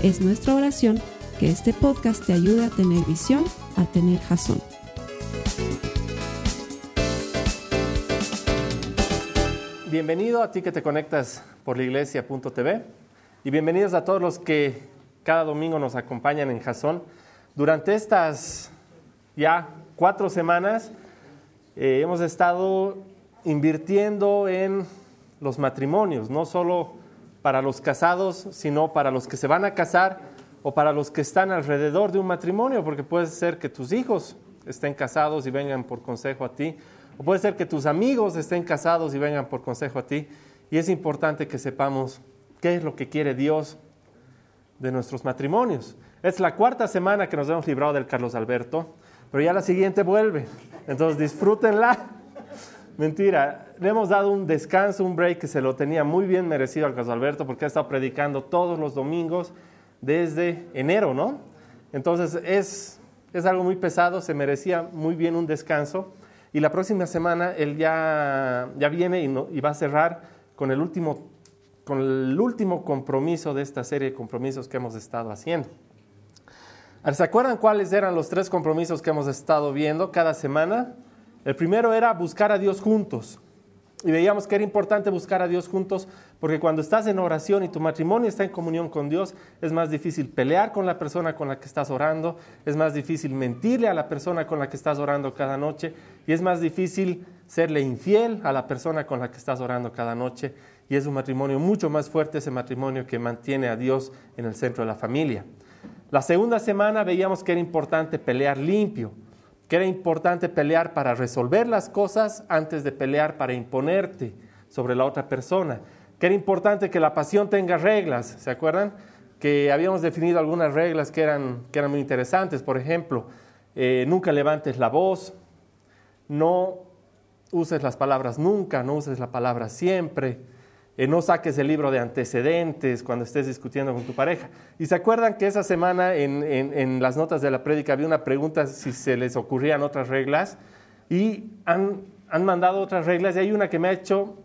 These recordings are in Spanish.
Es nuestra oración que este podcast te ayude a tener visión, a tener jazón. Bienvenido a ti que te conectas por la iglesia.tv y bienvenidos a todos los que cada domingo nos acompañan en Jazón. Durante estas ya cuatro semanas eh, hemos estado invirtiendo en los matrimonios, no solo para los casados, sino para los que se van a casar o para los que están alrededor de un matrimonio, porque puede ser que tus hijos estén casados y vengan por consejo a ti, o puede ser que tus amigos estén casados y vengan por consejo a ti, y es importante que sepamos qué es lo que quiere Dios de nuestros matrimonios. Es la cuarta semana que nos hemos librado del Carlos Alberto, pero ya la siguiente vuelve, entonces disfrútenla. Mentira, le hemos dado un descanso, un break que se lo tenía muy bien merecido al Carlos Alberto porque ha estado predicando todos los domingos desde enero, ¿no? Entonces es, es algo muy pesado, se merecía muy bien un descanso y la próxima semana él ya, ya viene y, y va a cerrar con el, último, con el último compromiso de esta serie de compromisos que hemos estado haciendo. ¿Se acuerdan cuáles eran los tres compromisos que hemos estado viendo cada semana? El primero era buscar a Dios juntos. Y veíamos que era importante buscar a Dios juntos porque cuando estás en oración y tu matrimonio está en comunión con Dios, es más difícil pelear con la persona con la que estás orando, es más difícil mentirle a la persona con la que estás orando cada noche y es más difícil serle infiel a la persona con la que estás orando cada noche. Y es un matrimonio mucho más fuerte, ese matrimonio que mantiene a Dios en el centro de la familia. La segunda semana veíamos que era importante pelear limpio que era importante pelear para resolver las cosas antes de pelear para imponerte sobre la otra persona, que era importante que la pasión tenga reglas, ¿se acuerdan? Que habíamos definido algunas reglas que eran, que eran muy interesantes, por ejemplo, eh, nunca levantes la voz, no uses las palabras nunca, no uses la palabra siempre, eh, no saques el libro de antecedentes cuando estés discutiendo con tu pareja. Y se acuerdan que esa semana en, las notas de la prédica había una pregunta si se les ocurrían otras reglas y han, han mandado otras reglas y hay una que me ha hecho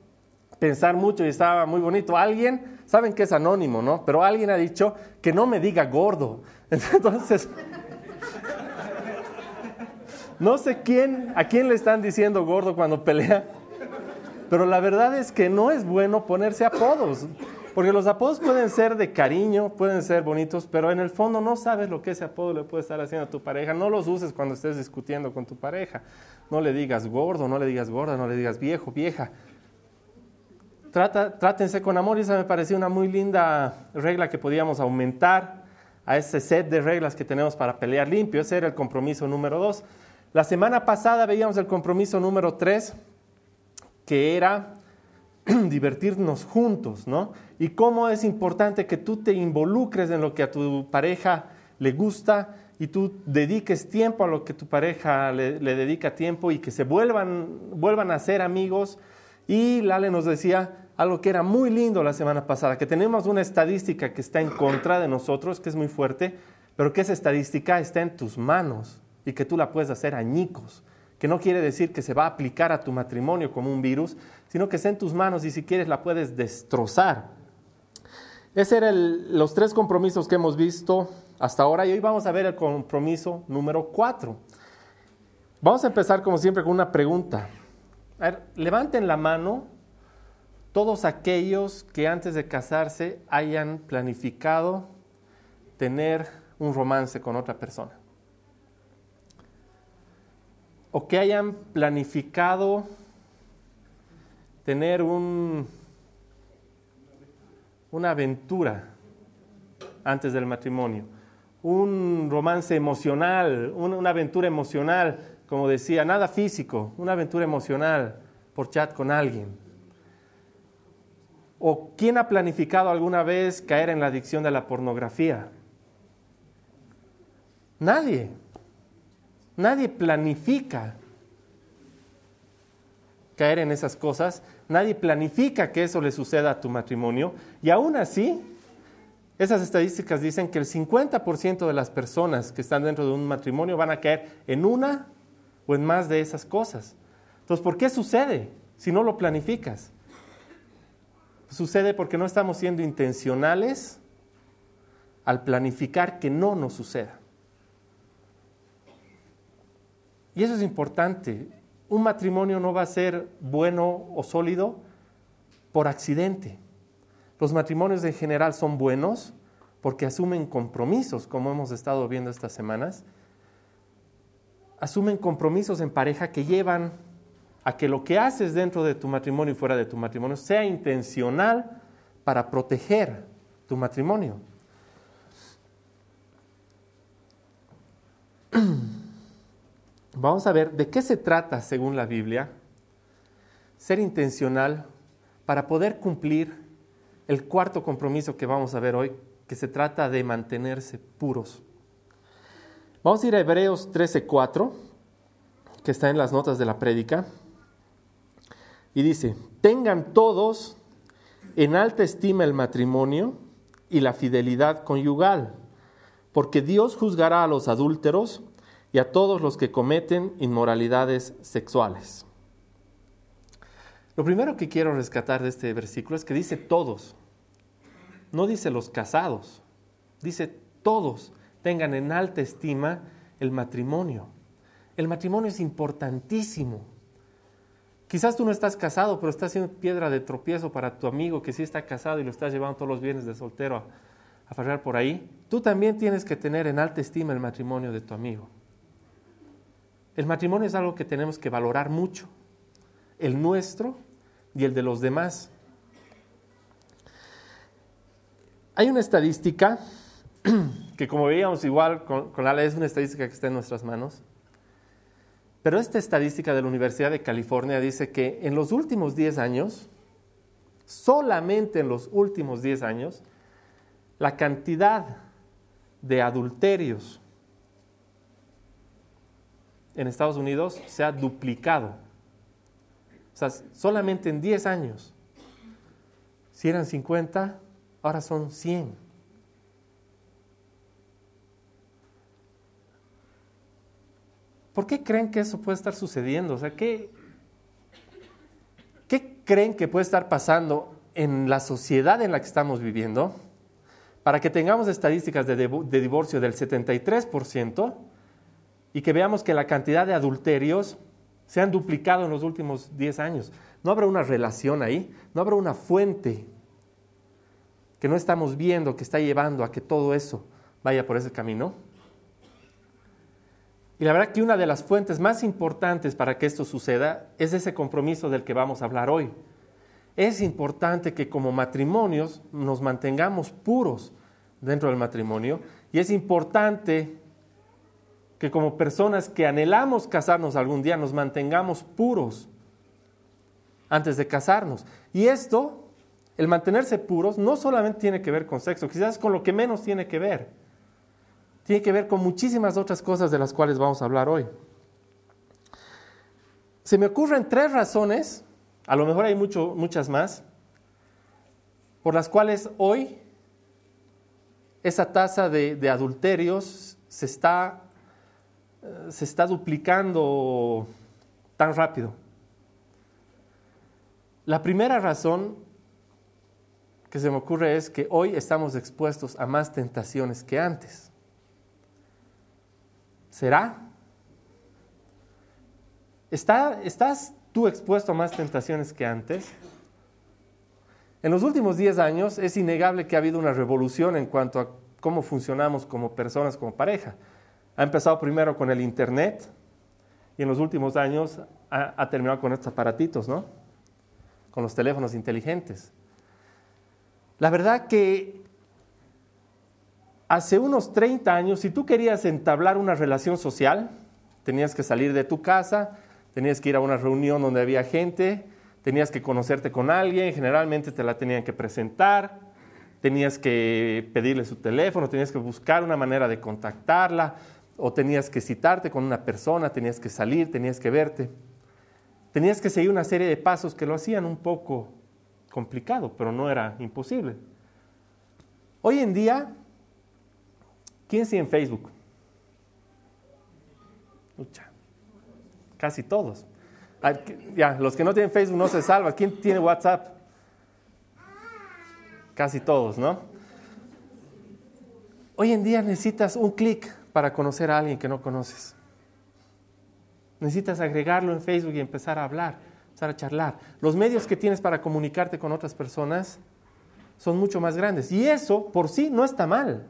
pensar mucho y estaba muy bonito. Alguien, saben que es anónimo, ¿no? Pero alguien ha dicho que no me diga gordo. Entonces, no sé quién, a quién le están diciendo gordo cuando pelea pero la verdad es que no es bueno ponerse apodos, porque los apodos pueden ser de cariño, pueden ser bonitos, pero en el fondo no sabes lo que ese apodo le puede estar haciendo a tu pareja. No los uses cuando estés discutiendo con tu pareja. No le digas gordo, no le digas gorda, no le digas viejo, vieja. Trátense con amor y esa me pareció una muy linda regla que podíamos aumentar a ese set de reglas que tenemos para pelear limpio. Ese era el compromiso número dos. La semana pasada veíamos el compromiso número tres que era divertirnos juntos, ¿no? Y cómo es importante que tú te involucres en lo que a tu pareja le gusta y tú dediques tiempo a lo que tu pareja le, dedica tiempo y que se vuelvan, vuelvan a ser amigos. Y Lale nos decía algo que era muy lindo la semana pasada, que tenemos una estadística que está en contra de nosotros, que es muy fuerte, pero que esa estadística está en tus manos y que tú la puedes hacer añicos que no quiere decir que se va a aplicar a tu matrimonio como un virus, sino que está en tus manos y si quieres la puedes destrozar. Esos eran los tres compromisos que hemos visto hasta ahora y hoy vamos a ver el compromiso número cuatro. Vamos a empezar como siempre con una pregunta. A ver, levanten la mano todos aquellos que antes de casarse hayan planificado tener un romance con otra persona o que hayan planificado tener un, una aventura antes del matrimonio, un romance emocional, una aventura emocional, como decía, nada físico, una aventura emocional por chat con alguien. ¿O quién ha planificado alguna vez caer en la adicción de la pornografía? Nadie. Nadie planifica caer en esas cosas. Nadie planifica que eso le suceda a tu matrimonio. Y aún así, esas estadísticas dicen que el 50% de las personas que están dentro de un matrimonio van a caer en una o en más de esas cosas. Entonces, ¿por qué sucede si no lo planificas? Sucede porque no estamos siendo intencionales al planificar que no nos suceda. Y eso es importante. Un matrimonio no va a ser bueno o sólido por accidente. Los matrimonios en general son buenos porque asumen compromisos, como hemos estado viendo estas semanas. Asumen compromisos en pareja que llevan a que lo que haces dentro de tu matrimonio y fuera de tu matrimonio sea intencional para proteger tu matrimonio. Vamos a ver de qué se trata, según la Biblia, ser intencional para poder cumplir el cuarto compromiso que vamos a ver hoy, que se trata de mantenerse puros. Vamos a ir a Hebreos 13:4, que está en las notas de la prédica, y dice, tengan todos en alta estima el matrimonio y la fidelidad conyugal, porque Dios juzgará a los adúlteros y a todos los que cometen inmoralidades sexuales. Lo primero que quiero rescatar de este versículo es que dice todos, no dice los casados, dice todos tengan en alta estima el matrimonio. El matrimonio es importantísimo. Quizás tú no estás casado, pero estás siendo piedra de tropiezo para tu amigo que sí está casado y lo estás llevando todos los bienes de soltero a, a por ahí. Tú también tienes que tener en alta estima el matrimonio de tu amigo. El matrimonio es algo que tenemos que valorar mucho, el nuestro y el de los demás. Hay una estadística que como veíamos igual con, con la es una estadística que está en nuestras manos, pero esta estadística de la Universidad de California dice que en los últimos 10 años, solamente en los últimos 10 años, la cantidad de adulterios en Estados Unidos se ha duplicado. O sea, solamente en 10 años. Si eran 50, ahora son 100. ¿Por qué creen que eso puede estar sucediendo? O sea, ¿qué, qué creen que puede estar pasando en la sociedad en la que estamos viviendo para que tengamos estadísticas de, de divorcio del 73%? Y que veamos que la cantidad de adulterios se han duplicado en los últimos 10 años. ¿No habrá una relación ahí? ¿No habrá una fuente que no estamos viendo que está llevando a que todo eso vaya por ese camino? Y la verdad que una de las fuentes más importantes para que esto suceda es ese compromiso del que vamos a hablar hoy. Es importante que como matrimonios nos mantengamos puros dentro del matrimonio y es importante que como personas que anhelamos casarnos algún día nos mantengamos puros antes de casarnos. Y esto, el mantenerse puros, no solamente tiene que ver con sexo, quizás con lo que menos tiene que ver. Tiene que ver con muchísimas otras cosas de las cuales vamos a hablar hoy. Se me ocurren tres razones, a lo mejor hay mucho, muchas más, por las cuales hoy esa tasa de, de adulterios se está se está duplicando tan rápido? La primera razón que se me ocurre es que hoy estamos expuestos a más tentaciones que antes. ¿Será? ¿Estás tú expuesto a más tentaciones que antes? En los últimos 10 años es innegable que ha habido una revolución en cuanto a cómo funcionamos como personas, como pareja. Ha empezado primero con el Internet y en los últimos años ha, terminado con estos aparatitos, ¿no? Con los teléfonos inteligentes. La verdad que hace unos 30 años, si tú querías entablar una relación social, tenías que salir de tu casa, tenías que ir a una reunión donde había gente, tenías que conocerte con alguien, generalmente te la tenían que presentar, tenías que pedirle su teléfono, tenías que buscar una manera de contactarla, o tenías que citarte con una persona, tenías que salir, tenías que verte. Tenías que seguir una serie de pasos que lo hacían un poco complicado, pero no era imposible. Hoy en día, ¿quién sigue en Facebook? casi todos. Ya, los que no tienen Facebook no se salvan. ¿Quién tiene WhatsApp? Casi todos, ¿no? Hoy en día necesitas un clic para conocer a alguien que no conoces. Necesitas agregarlo en Facebook y empezar a hablar, empezar a charlar. Los medios que tienes para comunicarte con otras personas son mucho más grandes. Y eso por sí no está mal.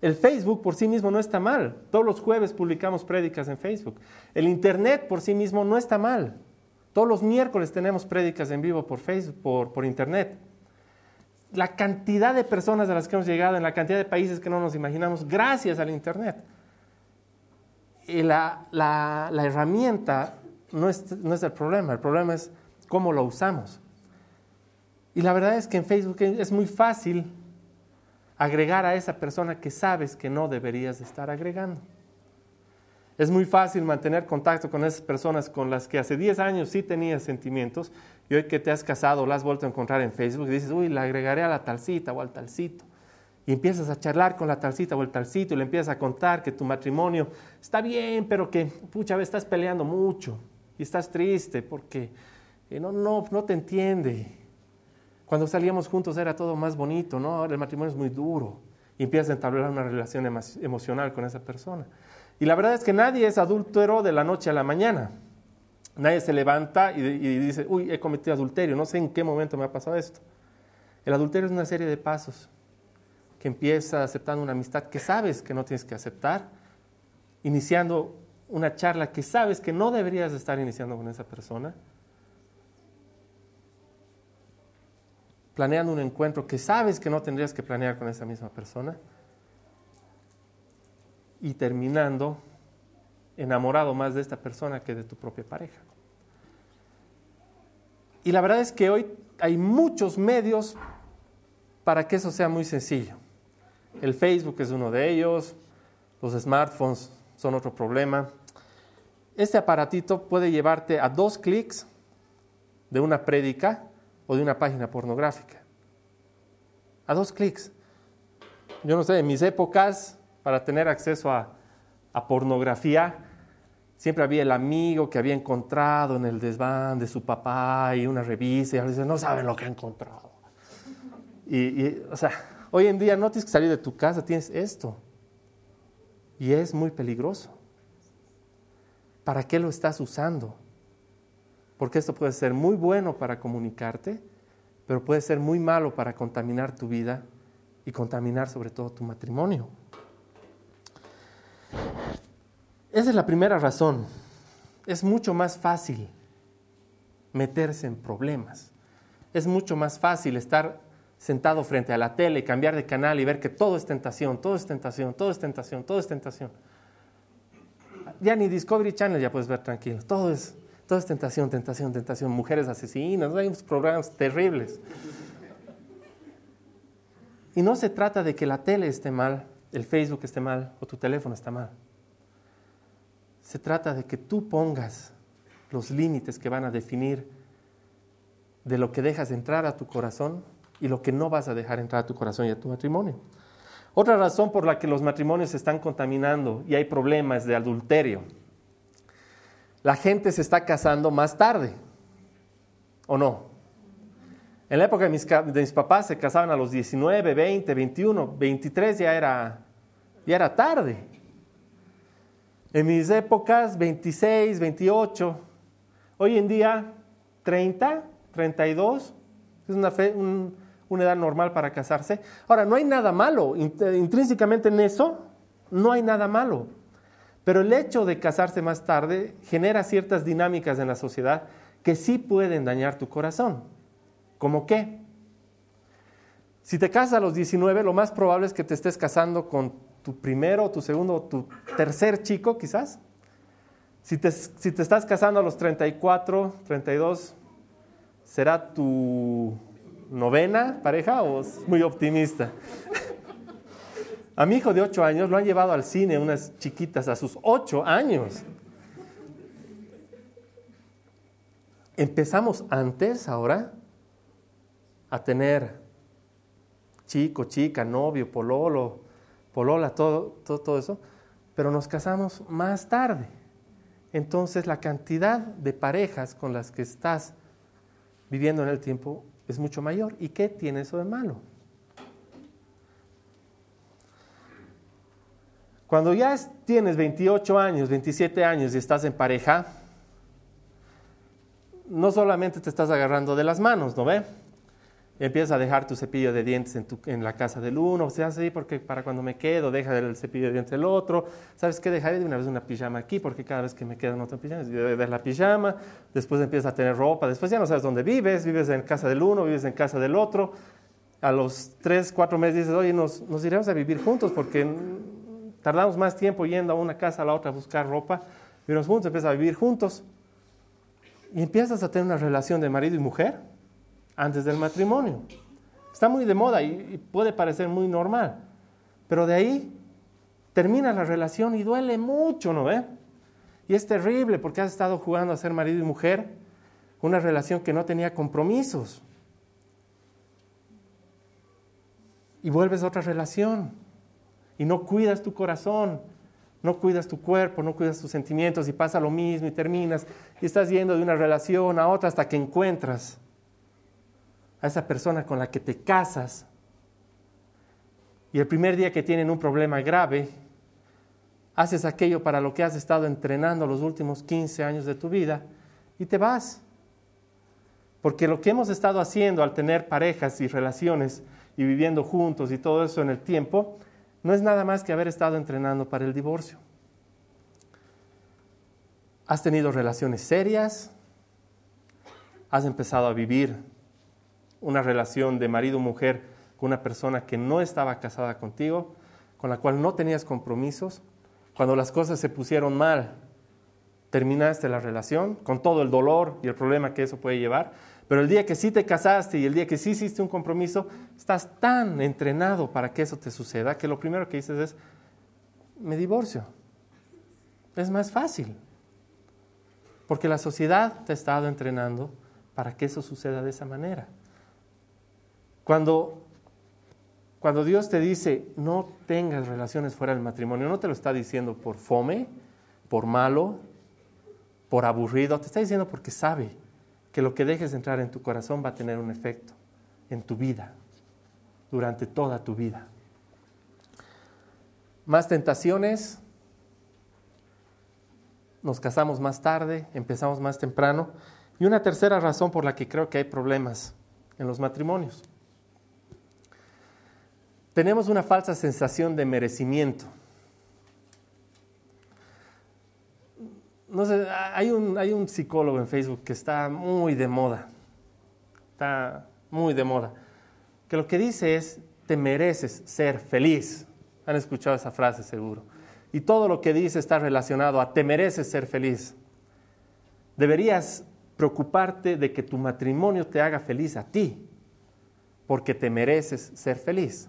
El Facebook por sí mismo no está mal. Todos los jueves publicamos prédicas en Facebook. El Internet por sí mismo no está mal. Todos los miércoles tenemos prédicas en vivo por Facebook, por, por Internet. La cantidad de personas a las que hemos llegado en la cantidad de países que no nos imaginamos gracias al Internet la, la, la, herramienta no es, no es el problema, el problema es cómo lo usamos. Y la verdad es que en Facebook es muy fácil agregar a esa persona que sabes que no deberías estar agregando. Es muy fácil mantener contacto con esas personas con las que hace 10 años sí tenías sentimientos y hoy que te has casado la has vuelto a encontrar en Facebook y dices, uy, la agregaré a la talcita o al talcito y empiezas a charlar con la talcita o el talcito y le empiezas a contar que tu matrimonio está bien, pero que, pucha, estás peleando mucho y estás triste porque eh, no, no, no te entiende. Cuando salíamos juntos era todo más bonito, ¿no? Ahora el matrimonio es muy duro y empiezas a entablar una relación emocional con esa persona. Y la verdad es que nadie es adúltero de la noche a la mañana. Nadie se levanta y, dice, uy, he cometido adulterio, no sé en qué momento me ha pasado esto. El adulterio es una serie de pasos que empieza aceptando una amistad que sabes que no tienes que aceptar, iniciando una charla que sabes que no deberías estar iniciando con esa persona, planeando un encuentro que sabes que no tendrías que planear con esa misma persona, y terminando enamorado más de esta persona que de tu propia pareja. Y la verdad es que hoy hay muchos medios para que eso sea muy sencillo. El Facebook es uno de ellos, los smartphones son otro problema. Este aparatito puede llevarte a dos clics de una prédica o de una página pornográfica. A dos clics. Yo no sé, en mis épocas, para tener acceso a, pornografía, siempre había el amigo que había encontrado en el desván de su papá y una revista y ahora dice, no saben lo que ha encontrado. y, o sea, Hoy en día no tienes que salir de tu casa, tienes esto. Y es muy peligroso. ¿Para qué lo estás usando? Porque esto puede ser muy bueno para comunicarte, pero puede ser muy malo para contaminar tu vida y contaminar sobre todo tu matrimonio. Esa es la primera razón. Es mucho más fácil meterse en problemas. Es mucho más fácil estar sentado frente a la tele, cambiar de canal y ver que todo es tentación, todo es tentación, todo es tentación, todo es tentación. Ya ni Discovery Channel ya puedes ver tranquilo, todo es, todo es tentación, tentación, tentación, mujeres asesinas, hay unos programas terribles. Y no se trata de que la tele esté mal, el Facebook esté mal o tu teléfono está mal. Se trata de que tú pongas los límites que van a definir de lo que dejas entrar a tu corazón y lo que no vas a dejar entrar a tu corazón y a tu matrimonio. Otra razón por la que los matrimonios se están contaminando y hay problemas de adulterio. La gente se está casando más tarde, ¿o no? En la época de mis, de mis papás se casaban a los 19, 20, 21, 23 ya era, ya era tarde. En mis épocas 26, 28, hoy en día 30, 32, es una una edad normal para casarse. Ahora, no hay nada malo, intrínsecamente en eso no hay nada malo. Pero el hecho de casarse más tarde genera ciertas dinámicas en la sociedad que sí pueden dañar tu corazón. ¿Cómo qué? Si te casas a los 19, lo más probable es que te estés casando con tu primero, tu segundo, tu tercer chico quizás. Si te, si te estás casando a los 34, 32, será tu novena pareja o es muy optimista? A mi hijo de 8 años lo han llevado al cine unas chiquitas a sus 8 años. Empezamos antes, ahora, a tener chico, chica, novio, pololo, polola, todo, todo, todo eso, pero nos casamos más tarde. Entonces la cantidad de parejas con las que estás viviendo en el tiempo es mucho mayor. ¿Y qué tiene eso de malo? Cuando ya tienes 28 años, 27 años y estás en pareja, no solamente te estás agarrando de las manos, ¿no ve? Empiezas a dejar tu cepillo de dientes en, en la casa del uno, o sea, así porque para cuando me quedo, deja el cepillo de dientes del otro. ¿Sabes qué? Dejaré de una vez una pijama aquí, porque cada vez que me quedo en otra pijama, de la pijama, después empiezas a tener ropa, después ya no sabes dónde vives, vives en casa del uno, vives en casa del otro. A los tres, cuatro meses dices, oye, nos, nos iremos a vivir juntos porque tardamos más tiempo yendo a una casa a la otra a buscar ropa, vivimos juntos, empiezas a vivir juntos y empiezas a tener una relación de marido y mujer antes del matrimonio. Está muy de moda y, puede parecer muy normal, pero de ahí termina la relación y duele mucho, ¿no ve? Y es terrible porque has estado jugando a ser marido y mujer, una relación que no tenía compromisos. Y vuelves a otra relación y no cuidas tu corazón, no cuidas tu cuerpo, no cuidas tus sentimientos y pasa lo mismo y terminas y estás yendo de una relación a otra hasta que encuentras a esa persona con la que te casas. Y el primer día que tienen un problema grave, haces aquello para lo que has estado entrenando los últimos 15 años de tu vida y te vas. Porque lo que hemos estado haciendo al tener parejas y relaciones y viviendo juntos y todo eso en el tiempo, no es nada más que haber estado entrenando para el divorcio. Has tenido relaciones serias, has empezado a vivir una relación de marido-mujer con una persona que no estaba casada contigo, con la cual no tenías compromisos. Cuando las cosas se pusieron mal, terminaste la relación con todo el dolor y el problema que eso puede llevar. Pero el día que sí te casaste y el día que sí hiciste un compromiso, estás tan entrenado para que eso te suceda que lo primero que dices es, me divorcio. Es más fácil. Porque la sociedad te ha estado entrenando para que eso suceda de esa manera. Cuando, cuando Dios te dice, no tengas relaciones fuera del matrimonio, no te lo está diciendo por fome, por malo, por aburrido, te está diciendo porque sabe que lo que dejes entrar en tu corazón va a tener un efecto en tu vida, durante toda tu vida. Más tentaciones, nos casamos más tarde, empezamos más temprano. Y una tercera razón por la que creo que hay problemas en los matrimonios. Tenemos una falsa sensación de merecimiento. no sé, hay un, hay un psicólogo en Facebook que está muy de moda, está muy de moda, que lo que dice es, te mereces ser feliz. Han escuchado esa frase seguro. Y todo lo que dice está relacionado a te mereces ser feliz. Deberías preocuparte de que tu matrimonio te haga feliz a ti, porque te mereces ser feliz.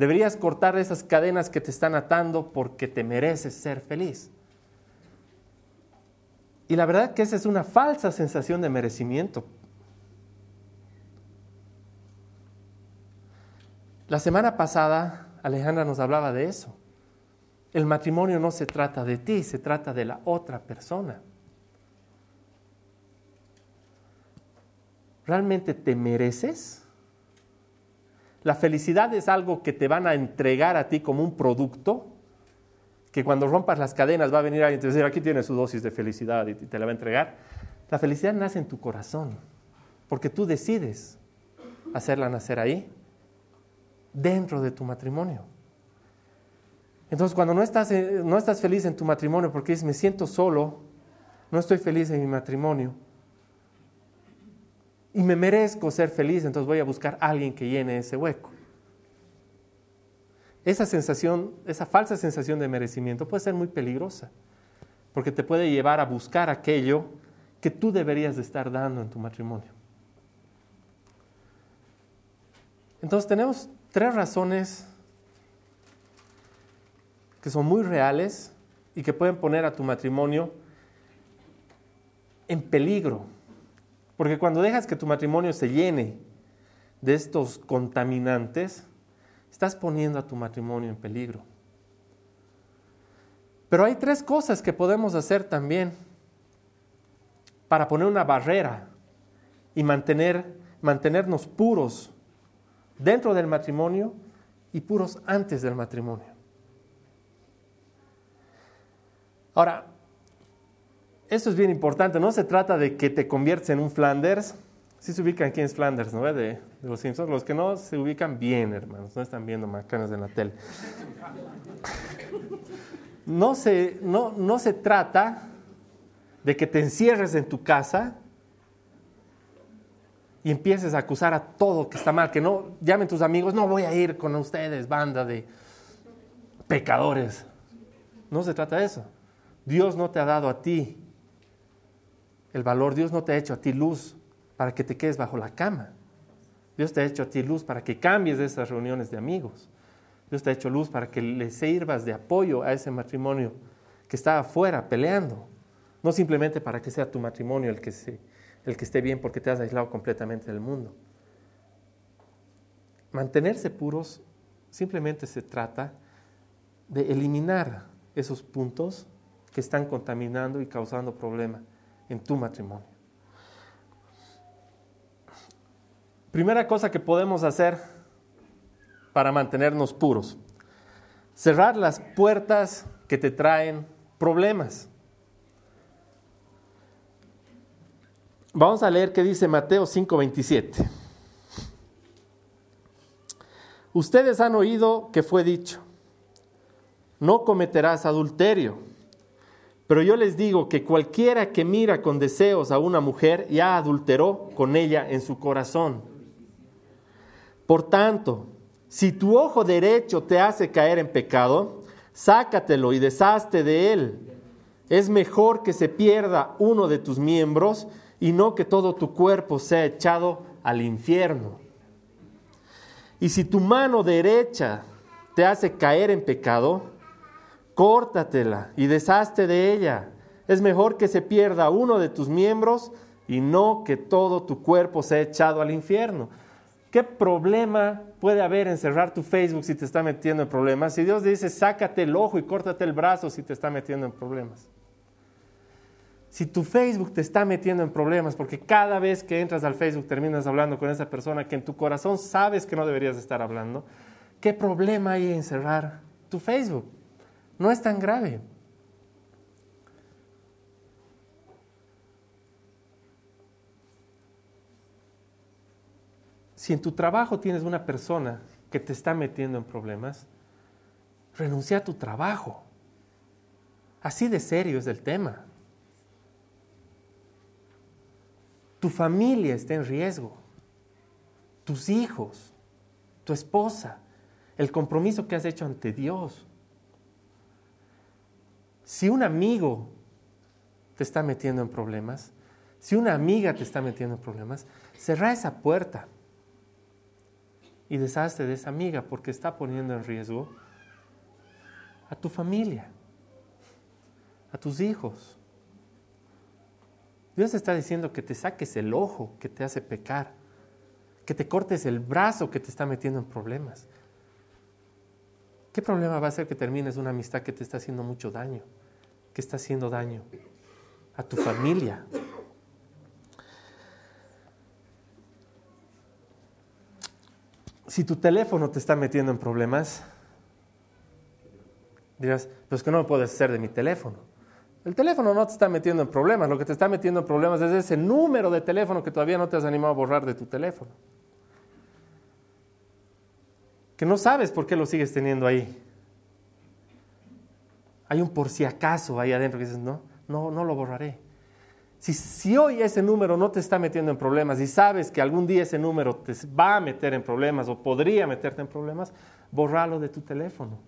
Deberías cortar esas cadenas que te están atando porque te mereces ser feliz. Y la verdad que esa es una falsa sensación de merecimiento. La semana pasada Alejandra nos hablaba de eso. El matrimonio no se trata de ti, se trata de la otra persona. ¿Realmente te mereces? La felicidad es algo que te van a entregar a ti como un producto que cuando rompas las cadenas va a venir alguien y te decir, aquí tienes su dosis de felicidad y te la va a entregar. La felicidad nace en tu corazón, porque tú decides hacerla nacer ahí, dentro de tu matrimonio. Entonces, cuando no estás, eh, no estás feliz en tu matrimonio porque dices, me siento solo, no estoy feliz en mi matrimonio, y me merezco ser feliz, entonces voy a buscar a alguien que llene ese hueco esa sensación, esa falsa sensación de merecimiento puede ser muy peligrosa, porque te puede llevar a buscar aquello que tú deberías de estar dando en tu matrimonio. Entonces tenemos tres razones que son muy reales y que pueden poner a tu matrimonio en peligro. Porque cuando dejas que tu matrimonio se llene de estos contaminantes, estás poniendo a tu matrimonio en peligro. Pero hay tres cosas que podemos hacer también para poner una barrera y mantener, mantenernos puros dentro del matrimonio y puros antes del matrimonio. Ahora, esto es bien importante, no se trata de que te conviertes en un Flanders. Si se ubican quién es Flanders, ¿no? De, de, los Simpsons. Los que no se ubican bien, hermanos, no están viendo macanas en la tele. No se, no, no se trata de que te encierres en tu casa y empieces a acusar a todo que está mal, que no llamen tus amigos, no voy a ir con ustedes, banda de pecadores. No se trata de eso. Dios no te ha dado a ti el valor, Dios no te ha hecho a ti luz para que te quedes bajo la cama. Dios te ha hecho a ti luz para que cambies de esas reuniones de amigos. Dios te ha hecho luz para que le sirvas de apoyo a ese matrimonio que está afuera peleando. No simplemente para que sea tu matrimonio el que, el que esté bien porque te has aislado completamente del mundo. Mantenerse puros simplemente se trata de eliminar esos puntos que están contaminando y causando problemas en tu matrimonio. Primera cosa que podemos hacer para mantenernos puros. Cerrar las puertas que te traen problemas. Vamos a leer qué dice Mateo 5:27. Ustedes han oído que fue dicho, no cometerás adulterio. Pero yo les digo que cualquiera que mira con deseos a una mujer ya adulteró con ella en su corazón. Por tanto, si tu ojo derecho te hace caer en pecado, sácatelo y deshazte de él. Es mejor que se pierda uno de tus miembros y no que todo tu cuerpo sea echado al infierno. Y si tu mano derecha te hace caer en pecado, córtatela y deshazte de ella. Es mejor que se pierda uno de tus miembros y no que todo tu cuerpo sea echado al infierno. ¿Qué problema puede haber en cerrar tu Facebook si te está metiendo en problemas? Si Dios dice, sácate el ojo y córtate el brazo si te está metiendo en problemas. Si tu Facebook te está metiendo en problemas, porque cada vez que entras al Facebook terminas hablando con esa persona que en tu corazón sabes que no deberías estar hablando, ¿qué problema hay en cerrar tu Facebook? No es tan grave. Si en tu trabajo tienes una persona que te está metiendo en problemas, renuncia a tu trabajo. Así de serio es el tema. Tu familia está en riesgo. Tus hijos, tu esposa, el compromiso que has hecho ante Dios. Si un amigo te está metiendo en problemas, si una amiga te está metiendo en problemas, cerra esa puerta y deshazte de esa amiga porque está poniendo en riesgo a tu familia, a tus hijos, Dios está diciendo que te saques el ojo que te hace pecar, que te cortes el brazo que te está metiendo en problemas. ¿Qué problema va a ser que termines una amistad que te está haciendo mucho daño, que está haciendo daño a tu familia? Si tu teléfono te está metiendo en problemas, dirás, pues que no me puedes hacer de mi teléfono. El teléfono no te está metiendo en problemas, lo que te está metiendo en problemas es ese número de teléfono que todavía no te has animado a borrar de tu teléfono. Que no sabes por qué lo sigues teniendo ahí. Hay un por si acaso ahí adentro que dices, no, no, no lo borraré. Si, si hoy ese número no te está metiendo en problemas y sabes que algún día ese número te va a meter en problemas o podría meterte en problemas, borralo de tu teléfono.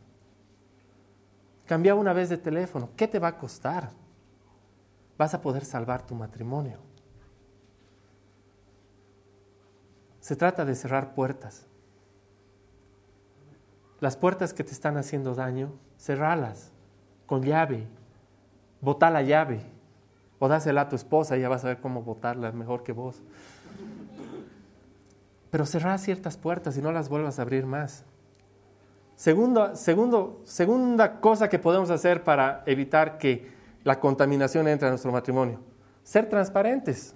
Cambia una vez de teléfono. ¿Qué te va a costar? Vas a poder salvar tu matrimonio. Se trata de cerrar puertas. Las puertas que te están haciendo daño, cerralas con llave, botá la llave o dásela a tu esposa, ella va a saber cómo botarla mejor que vos. Pero cerrar ciertas puertas y no las vuelvas a abrir más. Segundo, segunda cosa que podemos hacer para evitar que la contaminación entre a nuestro matrimonio. Ser transparentes.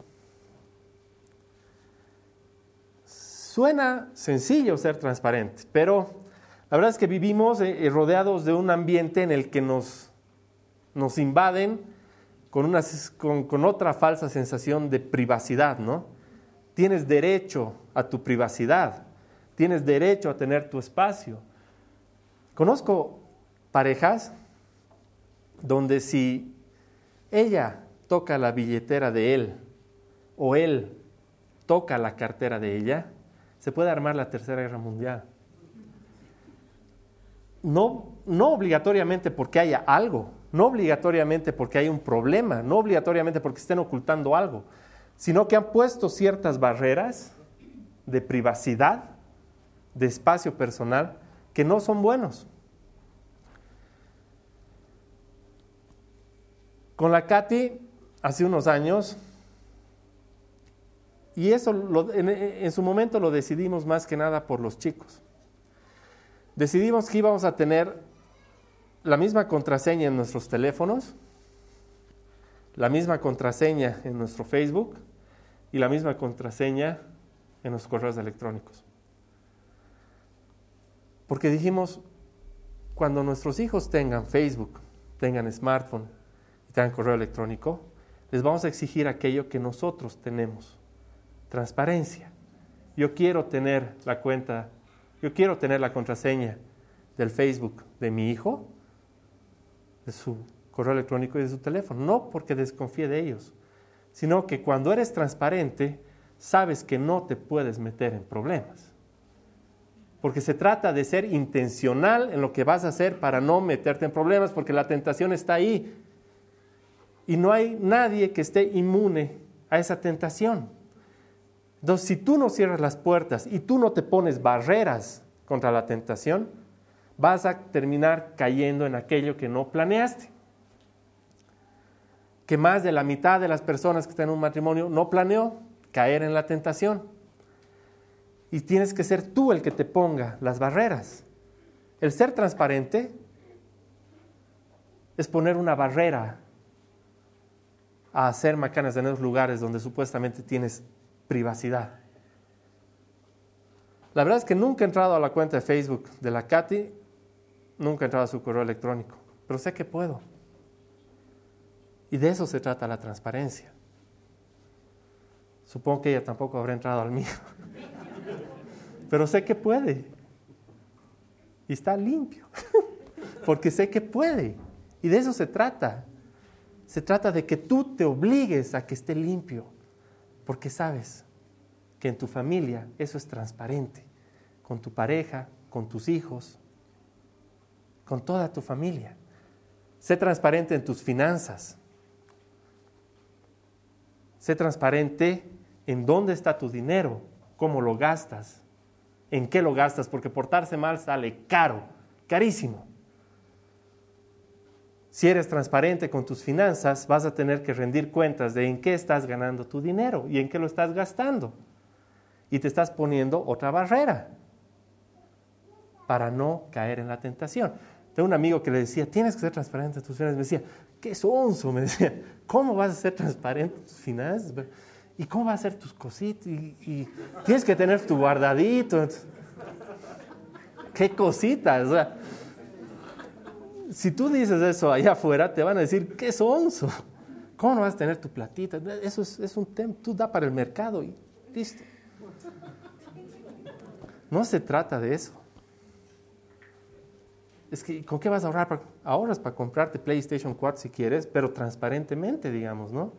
Suena sencillo ser transparente, pero la verdad es que vivimos eh, eh, rodeados de un ambiente en el que nos, nos invaden con, una, con, con otra falsa sensación de privacidad, ¿no? Tienes derecho a tu privacidad, tienes derecho a tener tu espacio. Conozco parejas donde si ella toca la billetera de él o él toca la cartera de ella, se puede armar la Tercera Guerra Mundial. No, no obligatoriamente porque haya algo, no obligatoriamente porque hay un problema, no obligatoriamente porque estén ocultando algo, sino que han puesto ciertas barreras de privacidad, de espacio personal, que no son buenos. Con la Katy, hace unos años, y eso en, su momento lo decidimos más que nada por los chicos. Decidimos que íbamos a tener la misma contraseña en nuestros teléfonos, la misma contraseña en nuestro Facebook y la misma contraseña en los correos electrónicos. Porque dijimos, cuando nuestros hijos tengan Facebook, tengan smartphone y tengan correo electrónico, les vamos a exigir aquello que nosotros tenemos transparencia. Yo quiero tener la cuenta, yo quiero tener la contraseña del Facebook de mi hijo, de su correo electrónico y de su teléfono. No porque desconfíe de ellos, sino que cuando eres transparente, sabes que no te puedes meter en problemas. Porque se trata de ser intencional en lo que vas a hacer para no meterte en problemas, porque la tentación está ahí. Y no hay nadie que esté inmune a esa tentación. Entonces, si tú no cierras las puertas y tú no te pones barreras contra la tentación, vas a terminar cayendo en aquello que no planeaste. Que más de la mitad de las personas que están en un matrimonio no planeó caer en la tentación. Y tienes que ser tú el que te ponga las barreras. El ser transparente es poner una barrera a hacer macanas en esos lugares donde supuestamente tienes privacidad. La verdad es que nunca he entrado a la cuenta de Facebook de la Katy, nunca he entrado a su correo electrónico, pero sé que puedo. Y de eso se trata la transparencia. Supongo que ella tampoco habrá entrado al mío, pero sé que puede. Y está limpio, porque sé que puede. Y de eso se trata. Se trata de que tú te obligues a que esté limpio porque sabes que en tu familia eso es transparente, con tu pareja, con tus hijos, con toda tu familia. Sé transparente en tus finanzas. Sé transparente en dónde está tu dinero, cómo lo gastas, en qué lo gastas, porque portarse mal sale caro, carísimo. Si eres transparente con tus finanzas, vas a tener que rendir cuentas de en qué estás ganando tu dinero y en qué lo estás gastando. Y te estás poniendo otra barrera para no caer en la tentación. Tengo un amigo que le decía, tienes que ser transparente en tus finanzas. Me decía, qué sonso, me decía, ¿cómo vas a ser transparente en tus finanzas? ¿Y cómo vas a hacer tus cositas? Y, tienes que tener tu guardadito. ¿Qué cositas? O sea, si tú dices eso allá afuera, te van a decir, qué sonso. ¿Cómo no vas a tener tu platita? Eso es, un tema, tú da para el mercado y listo. No se trata de eso. Es que, ¿con qué vas a ahorrar? Ahorras para comprarte PlayStation 4 si quieres, pero transparentemente, digamos, ¿no?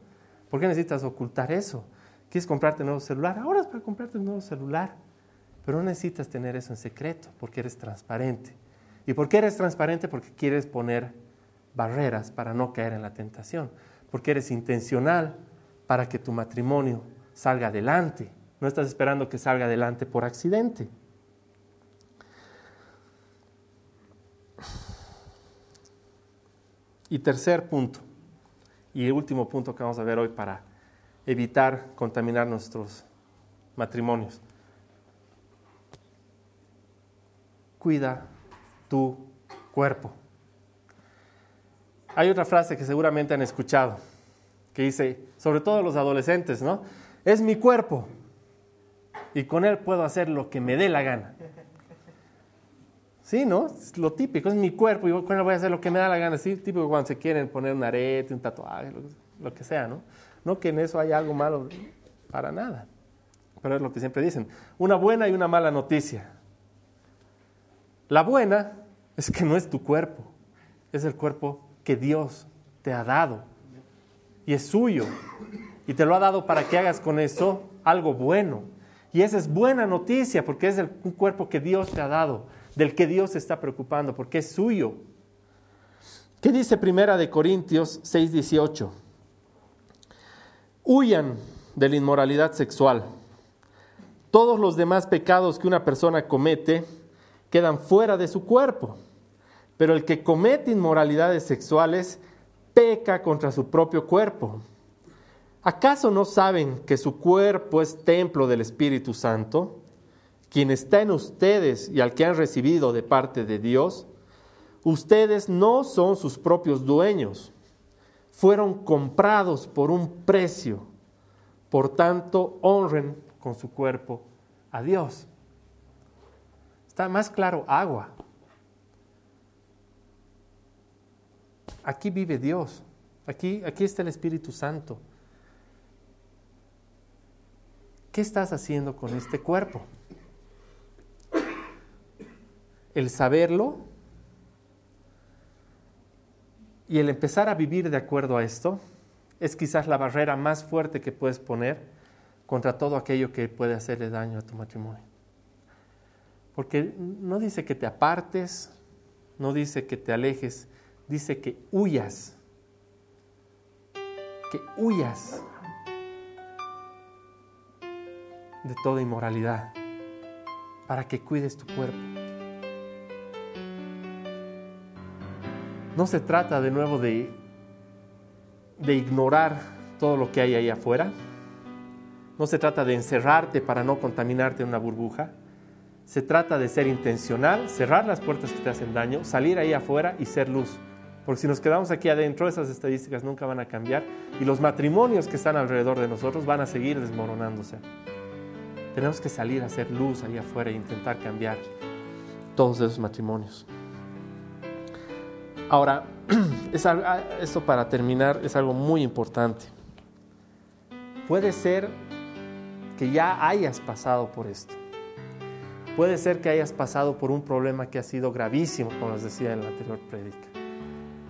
¿Por qué necesitas ocultar eso? ¿Quieres comprarte un nuevo celular? Ahorras para comprarte un nuevo celular. Pero no necesitas tener eso en secreto porque eres transparente. ¿Y por qué eres transparente? Porque quieres poner barreras para no caer en la tentación, porque eres intencional para que tu matrimonio salga adelante. No estás esperando que salga adelante por accidente. Y tercer punto, y el último punto que vamos a ver hoy para evitar contaminar nuestros matrimonios. Cuida tu cuerpo. Hay otra frase que seguramente han escuchado, que dice, sobre todo los adolescentes, ¿no? Es mi cuerpo y con él puedo hacer lo que me dé la gana. Sí, ¿no? Es lo típico, es mi cuerpo y con él voy a hacer lo que me da la gana. Sí, típico cuando se quieren poner un arete, un tatuaje, lo, que sea, ¿no? No que en eso haya algo malo, para nada. Pero es lo que siempre dicen. Una buena y una mala noticia. La buena es que no es tu cuerpo, es el cuerpo que Dios te ha dado y es suyo. Y te lo ha dado para que hagas con eso algo bueno. Y esa es buena noticia porque es el, un cuerpo que Dios te ha dado, del que Dios se está preocupando, porque es suyo. ¿Qué dice Primera de Corintios 6:18? Huyan de la inmoralidad sexual. Todos los demás pecados que una persona comete quedan fuera de su cuerpo, pero el que comete inmoralidades sexuales peca contra su propio cuerpo. ¿Acaso no saben que su cuerpo es templo del Espíritu Santo, quien está en ustedes y al que han recibido de parte de Dios? Ustedes no son sus propios dueños, fueron comprados por un precio. Por tanto, honren con su cuerpo a Dios. Está más claro agua. Aquí vive Dios. Aquí, aquí está el Espíritu Santo. ¿Qué estás haciendo con este cuerpo? El saberlo y el empezar a vivir de acuerdo a esto es quizás la barrera más fuerte que puedes poner contra todo aquello que puede hacerle daño a tu matrimonio. Porque no dice que te apartes, no dice que te alejes, dice que huyas. Que huyas de toda inmoralidad, para que cuides tu cuerpo. No se trata de nuevo de, de ignorar todo lo que hay ahí afuera. No se trata de encerrarte para no contaminarte en una burbuja. Se trata de ser intencional, cerrar las puertas que te hacen daño, salir ahí afuera y ser luz. Porque si nos quedamos aquí adentro, esas estadísticas nunca van a cambiar y los matrimonios que están alrededor de nosotros van a seguir desmoronándose. Tenemos que salir a hacer luz allá afuera e intentar cambiar todos esos matrimonios. Ahora, ah, esto para terminar es algo muy importante. Puede ser que ya hayas pasado por esto. Puede ser que hayas pasado por un problema que ha sido gravísimo, como les decía en la anterior prédica.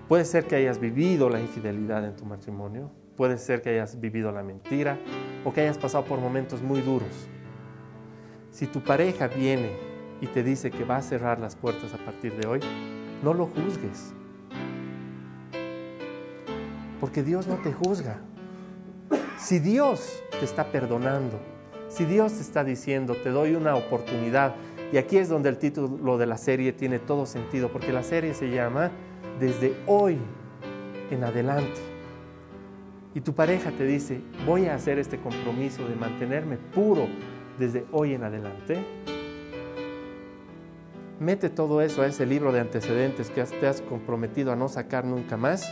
Puede ser que hayas vivido la infidelidad en tu matrimonio. Puede ser que hayas vivido la mentira o que hayas pasado por momentos muy duros. Si tu pareja viene y te dice que va a cerrar las puertas a partir de hoy, no lo juzgues. Porque Dios no te juzga. Si Dios te está perdonando, si Dios está diciendo, te doy una oportunidad, y aquí es donde el título de la serie tiene todo sentido, porque la serie se llama Desde hoy en adelante. Y tu pareja te dice, voy a hacer este compromiso de mantenerme puro desde hoy en adelante. Mete todo eso a ese libro de antecedentes que te has comprometido a no sacar nunca más.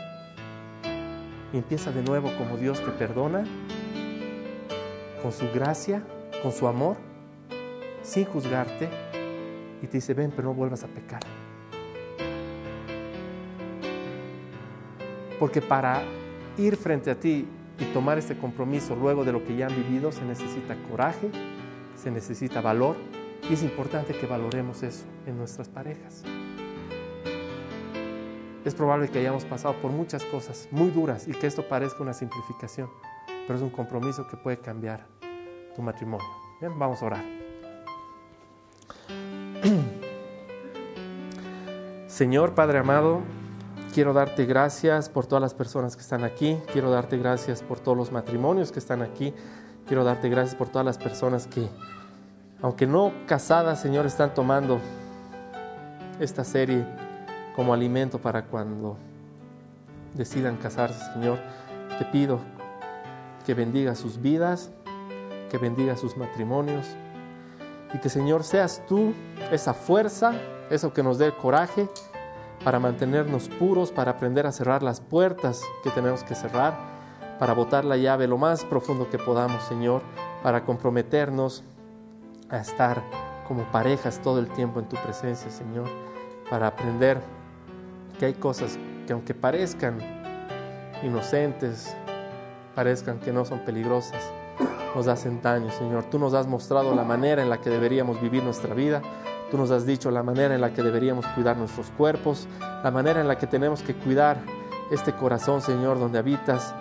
Y empieza de nuevo como Dios te perdona, con su gracia, con su amor, sin juzgarte. Y te dice, ven, pero no vuelvas a pecar. Porque para ir frente a ti y tomar este compromiso luego de lo que ya han vivido se necesita coraje, se necesita valor y es importante que valoremos eso en nuestras parejas. Es probable que hayamos pasado por muchas cosas muy duras y que esto parezca una simplificación, pero es un compromiso que puede cambiar tu matrimonio. Bien, vamos a orar. Señor Padre amado, quiero darte gracias por todas las personas que están aquí, quiero darte gracias por todos los matrimonios que están aquí, quiero darte gracias por todas las personas que aunque no casadas, Señor, están tomando esta serie como alimento para cuando decidan casarse, Señor, te pido que bendiga sus vidas, que bendiga sus matrimonios y que, Señor, seas tú esa fuerza, eso que nos dé coraje para mantenernos puros, para aprender a cerrar las puertas que tenemos que cerrar, para botar la llave lo más profundo que podamos, Señor, para comprometernos a estar como parejas todo el tiempo en tu presencia, Señor, para aprender que hay cosas que aunque parezcan inocentes, parezcan que no son peligrosas, nos hacen daño, Señor. Tú nos has mostrado la manera en la que deberíamos vivir nuestra vida. Tú nos has dicho la manera en la que deberíamos cuidar nuestros cuerpos, la manera en la que tenemos que cuidar este corazón, Señor, donde habitas.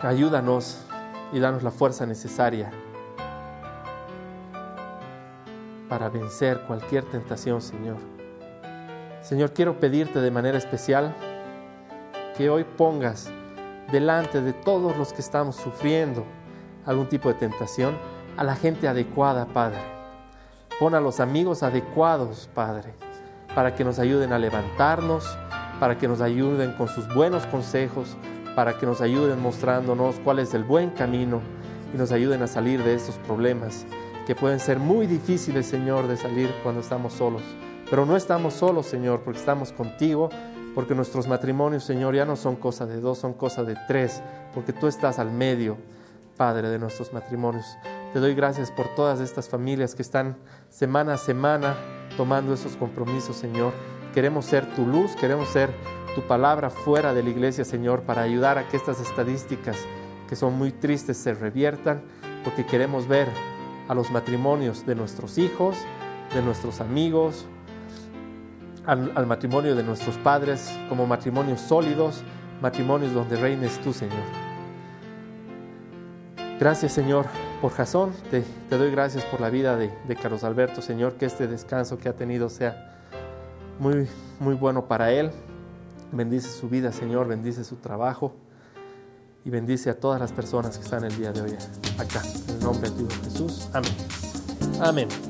Ayúdanos y danos la fuerza necesaria para vencer cualquier tentación, Señor. Señor, quiero pedirte de manera especial que hoy pongas delante de todos los que estamos sufriendo algún tipo de tentación a la gente adecuada, Padre. Pon a los amigos adecuados, Padre, para que nos ayuden a levantarnos, para que nos ayuden con sus buenos consejos, para que nos ayuden mostrándonos cuál es el buen camino y nos ayuden a salir de estos problemas que pueden ser muy difíciles, Señor, de salir cuando estamos solos. Pero no estamos solos, Señor, porque estamos contigo, porque nuestros matrimonios, Señor, ya no son cosa de dos, son cosa de tres, porque tú estás al medio, Padre, de nuestros matrimonios. Te doy gracias por todas estas familias que están semana a semana tomando esos compromisos, Señor. Queremos ser tu luz, queremos ser tu palabra fuera de la iglesia, Señor, para ayudar a que estas estadísticas que son muy tristes se reviertan, porque queremos ver a los matrimonios de nuestros hijos, de nuestros amigos, al, matrimonio de nuestros padres como matrimonios sólidos, matrimonios donde reines tú, Señor. Gracias, Señor, por Jasón. Te, doy gracias por la vida de, de, Carlos Alberto, Señor, que este descanso que ha tenido sea muy, muy bueno para él. Bendice su vida, Señor, bendice su trabajo y bendice a todas las personas que están el día de hoy acá. En el nombre de Jesús. Amén. Amén.